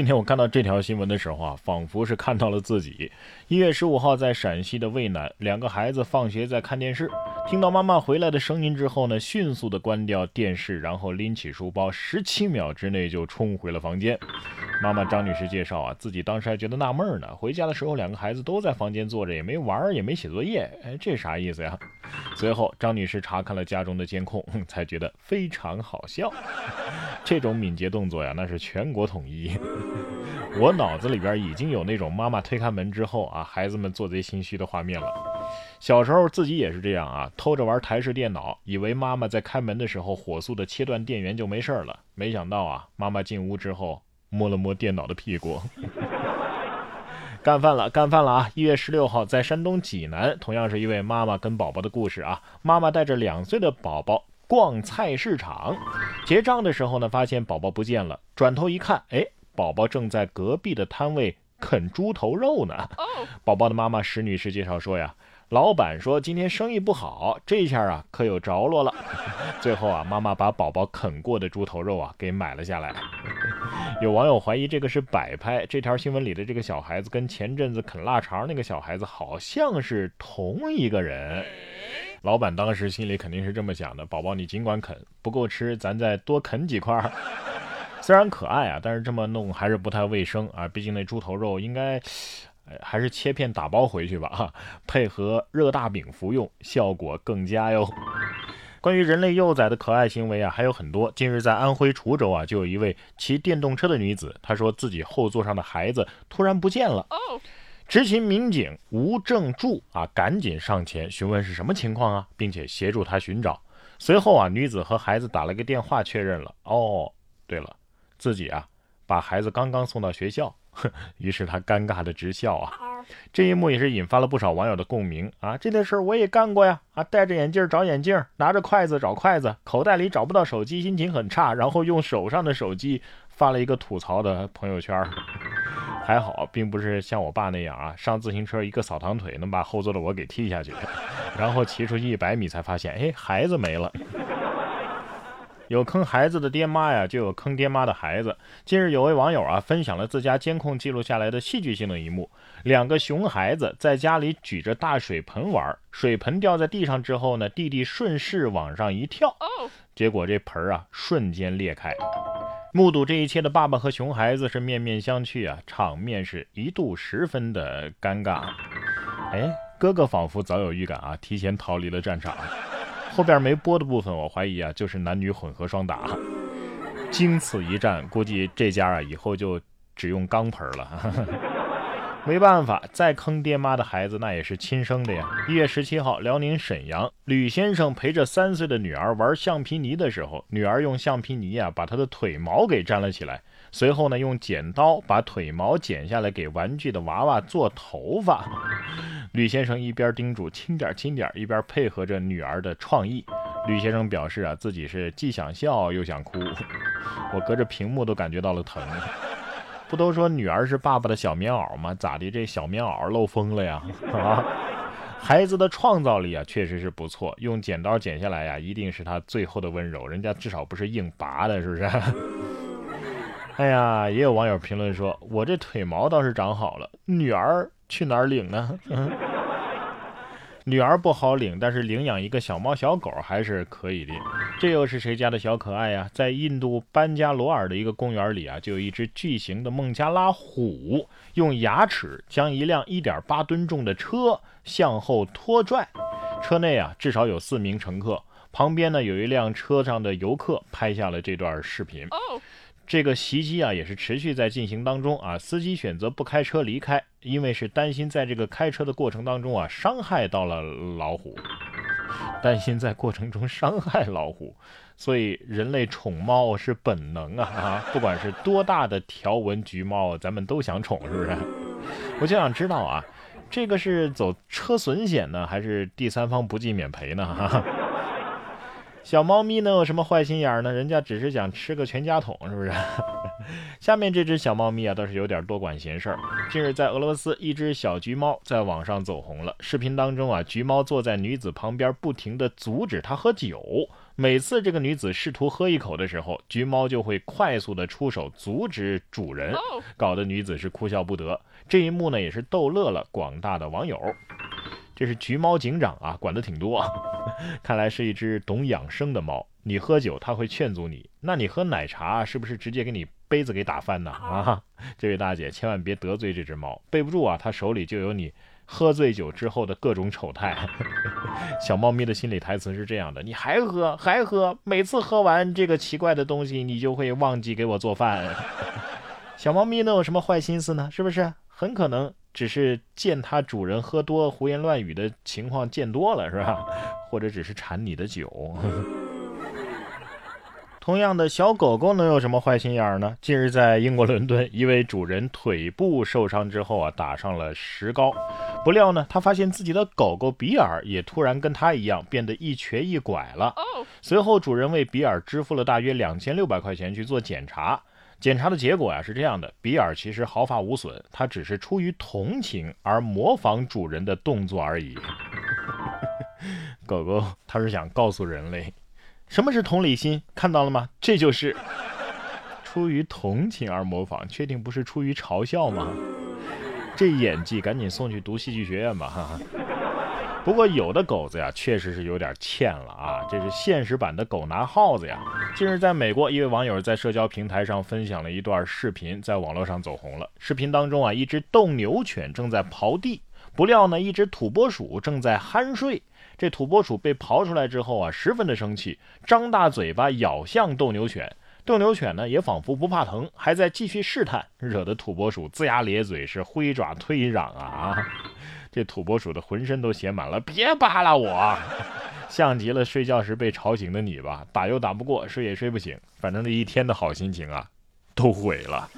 今天我看到这条新闻的时候啊，仿佛是看到了自己。一月十五号，在陕西的渭南，两个孩子放学在看电视，听到妈妈回来的声音之后呢，迅速的关掉电视，然后拎起书包，十七秒之内就冲回了房间。妈妈张女士介绍啊，自己当时还觉得纳闷呢，回家的时候两个孩子都在房间坐着，也没玩，也没写作业，哎，这啥意思呀？随后张女士查看了家中的监控，才觉得非常好笑。这种敏捷动作呀，那是全国统一。我脑子里边已经有那种妈妈推开门之后啊，孩子们做贼心虚的画面了。小时候自己也是这样啊，偷着玩台式电脑，以为妈妈在开门的时候火速的切断电源就没事了，没想到啊，妈妈进屋之后。摸了摸电脑的屁股，干饭了，干饭了啊！一月十六号，在山东济南，同样是一位妈妈跟宝宝的故事啊。妈妈带着两岁的宝宝逛菜市场，结账的时候呢，发现宝宝不见了，转头一看，哎，宝宝正在隔壁的摊位啃猪头肉呢。宝宝的妈妈石女士介绍说呀。老板说今天生意不好，这下啊可有着落了。最后啊，妈妈把宝宝啃过的猪头肉啊给买了下来。有网友怀疑这个是摆拍，这条新闻里的这个小孩子跟前阵子啃腊肠那个小孩子好像是同一个人。老板当时心里肯定是这么想的：宝宝你尽管啃，不够吃咱再多啃几块。虽然可爱啊，但是这么弄还是不太卫生啊，毕竟那猪头肉应该。还是切片打包回去吧，哈，配合热大饼服用，效果更佳哟。关于人类幼崽的可爱行为啊，还有很多。近日在安徽滁州啊，就有一位骑电动车的女子，她说自己后座上的孩子突然不见了。执勤民警吴正柱啊，赶紧上前询问是什么情况啊，并且协助她寻找。随后啊，女子和孩子打了个电话确认了。哦，对了，自己啊，把孩子刚刚送到学校。于是她尴尬的直笑啊，这一幕也是引发了不少网友的共鸣啊。这件事我也干过呀啊，戴着眼镜找眼镜，拿着筷子找筷子，口袋里找不到手机，心情很差，然后用手上的手机发了一个吐槽的朋友圈。还好，并不是像我爸那样啊，上自行车一个扫堂腿能把后座的我给踢下去，然后骑出去一百米才发现，哎，孩子没了。有坑孩子的爹妈呀，就有坑爹妈的孩子。近日有位网友啊，分享了自家监控记录下来的戏剧性的一幕：两个熊孩子在家里举着大水盆玩，水盆掉在地上之后呢，弟弟顺势往上一跳，结果这盆啊瞬间裂开。目睹这一切的爸爸和熊孩子是面面相觑啊，场面是一度十分的尴尬。哎，哥哥仿佛早有预感啊，提前逃离了战场。后边没播的部分，我怀疑啊，就是男女混合双打。经此一战，估计这家啊以后就只用钢盆了。没办法，再坑爹妈的孩子那也是亲生的呀。一月十七号，辽宁沈阳，吕先生陪着三岁的女儿玩橡皮泥的时候，女儿用橡皮泥啊把他的腿毛给粘了起来。随后呢，用剪刀把腿毛剪下来给玩具的娃娃做头发。吕先生一边叮嘱轻点轻点，一边配合着女儿的创意。吕先生表示啊，自己是既想笑又想哭，我隔着屏幕都感觉到了疼。不都说女儿是爸爸的小棉袄吗？咋的，这小棉袄漏风了呀？啊，孩子的创造力啊，确实是不错。用剪刀剪下来呀，一定是他最后的温柔。人家至少不是硬拔的，是不是？哎呀，也有网友评论说：“我这腿毛倒是长好了，女儿去哪儿领呢？” 女儿不好领，但是领养一个小猫小狗还是可以的。这又是谁家的小可爱呀？在印度班加罗尔的一个公园里啊，就有一只巨型的孟加拉虎，用牙齿将一辆1.8吨重的车向后拖拽，车内啊至少有四名乘客，旁边呢有一辆车上的游客拍下了这段视频。这个袭击啊，也是持续在进行当中啊。司机选择不开车离开，因为是担心在这个开车的过程当中啊，伤害到了老虎。担心在过程中伤害老虎，所以人类宠猫是本能啊啊！不管是多大的条纹橘猫，咱们都想宠，是不是？我就想知道啊，这个是走车损险呢，还是第三方不计免赔呢？哈。小猫咪能有什么坏心眼呢？人家只是想吃个全家桶，是不是？下面这只小猫咪啊，倒是有点多管闲事儿。近日在俄罗斯，一只小橘猫在网上走红了。视频当中啊，橘猫坐在女子旁边，不停地阻止她喝酒。每次这个女子试图喝一口的时候，橘猫就会快速的出手阻止主人，搞得女子是哭笑不得。这一幕呢，也是逗乐了广大的网友。这是橘猫警长啊，管的挺多，看来是一只懂养生的猫。你喝酒，它会劝阻你；那你喝奶茶，是不是直接给你杯子给打翻呢？啊，这位大姐，千万别得罪这只猫，备不住啊，它手里就有你。喝醉酒之后的各种丑态，小猫咪的心理台词是这样的：你还喝还喝，每次喝完这个奇怪的东西，你就会忘记给我做饭。小猫咪能有什么坏心思呢？是不是？很可能只是见它主人喝多胡言乱语的情况见多了，是吧？或者只是馋你的酒。同样的小狗狗能有什么坏心眼儿呢？近日在英国伦敦，一位主人腿部受伤之后啊，打上了石膏。不料呢，他发现自己的狗狗比尔也突然跟他一样变得一瘸一拐了。随后主人为比尔支付了大约两千六百块钱去做检查。检查的结果呀是这样的：比尔其实毫发无损，他只是出于同情而模仿主人的动作而已。狗狗他是想告诉人类。什么是同理心？看到了吗？这就是出于同情而模仿，确定不是出于嘲笑吗？这演技赶紧送去读戏剧学院吧！哈哈。不过有的狗子呀，确实是有点欠了啊。这是现实版的狗拿耗子呀。近日，在美国，一位网友在社交平台上分享了一段视频，在网络上走红了。视频当中啊，一只斗牛犬正在刨地，不料呢，一只土拨鼠正在酣睡。这土拨鼠被刨出来之后啊，十分的生气，张大嘴巴咬向斗牛犬。斗牛犬呢，也仿佛不怕疼，还在继续试探，惹得土拨鼠龇牙咧嘴，是挥爪推攘啊！这土拨鼠的浑身都写满了“别扒拉我”，像极了睡觉时被吵醒的你吧？打又打不过，睡也睡不醒，反正这一天的好心情啊，都毁了。